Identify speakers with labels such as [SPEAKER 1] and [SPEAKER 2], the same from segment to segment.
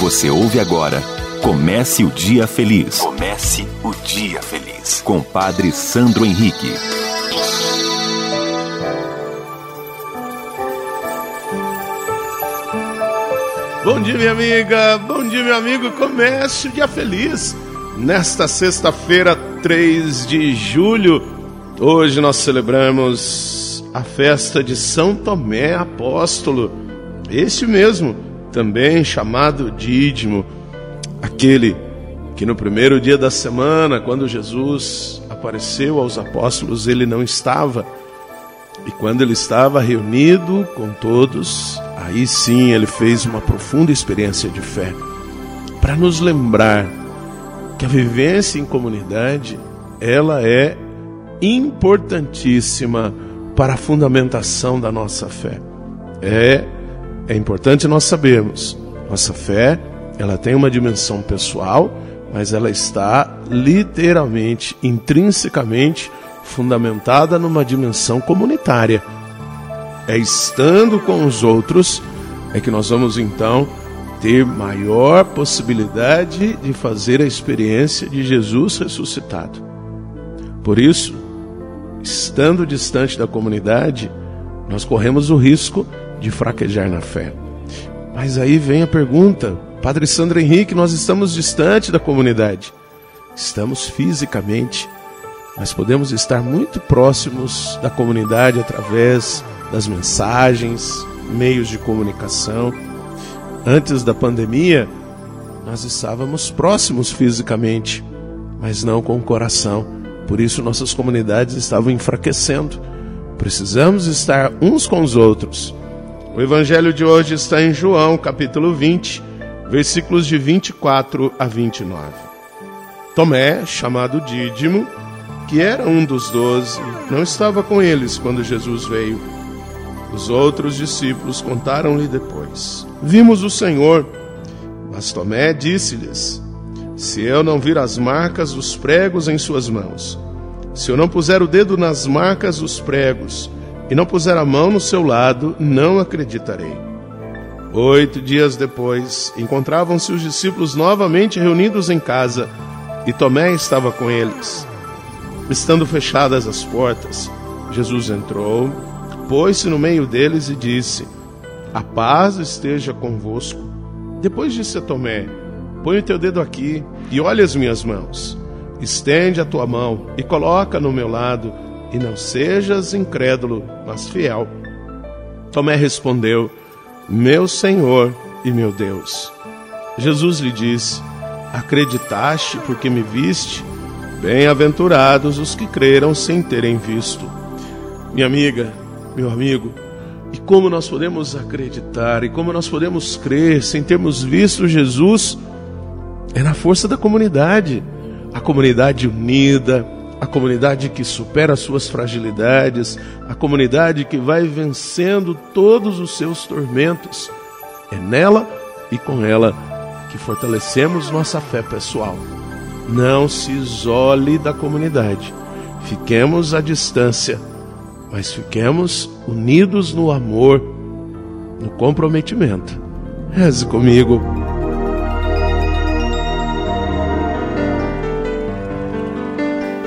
[SPEAKER 1] Você ouve agora Comece o Dia Feliz. Comece o Dia Feliz. Com Padre Sandro Henrique.
[SPEAKER 2] Bom dia, minha amiga. Bom dia, meu amigo. Comece o Dia Feliz. Nesta sexta-feira, 3 de julho, hoje nós celebramos a festa de São Tomé Apóstolo. Este mesmo, também chamado Dídimo, aquele que no primeiro dia da semana, quando Jesus apareceu aos apóstolos, ele não estava. E quando ele estava reunido com todos, aí sim ele fez uma profunda experiência de fé, para nos lembrar que a vivência em comunidade, ela é importantíssima para a fundamentação da nossa fé. É é importante nós sabermos, nossa fé, ela tem uma dimensão pessoal, mas ela está literalmente, intrinsecamente fundamentada numa dimensão comunitária. É estando com os outros é que nós vamos então ter maior possibilidade de fazer a experiência de Jesus ressuscitado. Por isso, estando distante da comunidade, nós corremos o risco de fraquejar na fé. Mas aí vem a pergunta, Padre Sandro Henrique, nós estamos distante da comunidade. Estamos fisicamente, mas podemos estar muito próximos da comunidade através das mensagens, meios de comunicação. Antes da pandemia, nós estávamos próximos fisicamente, mas não com o coração. Por isso nossas comunidades estavam enfraquecendo. Precisamos estar uns com os outros o evangelho de hoje está em João, capítulo 20, versículos de 24 a 29. Tomé, chamado Dídimo, que era um dos doze, não estava com eles quando Jesus veio. Os outros discípulos contaram-lhe depois: Vimos o Senhor. Mas Tomé disse-lhes: Se eu não vir as marcas dos pregos em suas mãos, se eu não puser o dedo nas marcas dos pregos, e não puser a mão no seu lado, não acreditarei. Oito dias depois, encontravam-se os discípulos novamente reunidos em casa, e Tomé estava com eles. Estando fechadas as portas, Jesus entrou, pôs-se no meio deles e disse: A paz esteja convosco. Depois disse a Tomé: Põe o teu dedo aqui e olha as minhas mãos. Estende a tua mão e coloca no meu lado e não sejas incrédulo, mas fiel. Tomé respondeu: Meu Senhor e meu Deus. Jesus lhe disse: Acreditaste porque me viste? Bem-aventurados os que creram sem terem visto. Minha amiga, meu amigo, e como nós podemos acreditar e como nós podemos crer sem termos visto Jesus? É na força da comunidade, a comunidade unida, a comunidade que supera suas fragilidades, a comunidade que vai vencendo todos os seus tormentos. É nela e com ela que fortalecemos nossa fé pessoal. Não se isole da comunidade. Fiquemos à distância, mas fiquemos unidos no amor, no comprometimento. Reze comigo.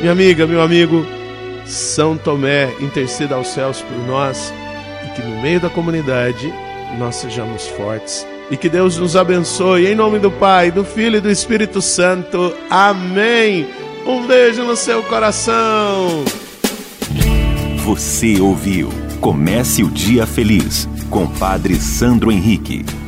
[SPEAKER 2] Minha amiga, meu amigo, São Tomé interceda aos céus por nós e que no meio da comunidade nós sejamos fortes, e que Deus nos abençoe. Em nome do Pai, do Filho e do Espírito Santo. Amém. Um beijo no seu coração.
[SPEAKER 1] Você ouviu Comece o Dia Feliz com Padre Sandro Henrique.